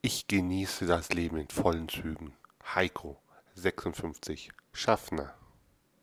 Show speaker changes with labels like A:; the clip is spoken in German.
A: Ich genieße das Leben in vollen Zügen. Heiko, 56, Schaffner.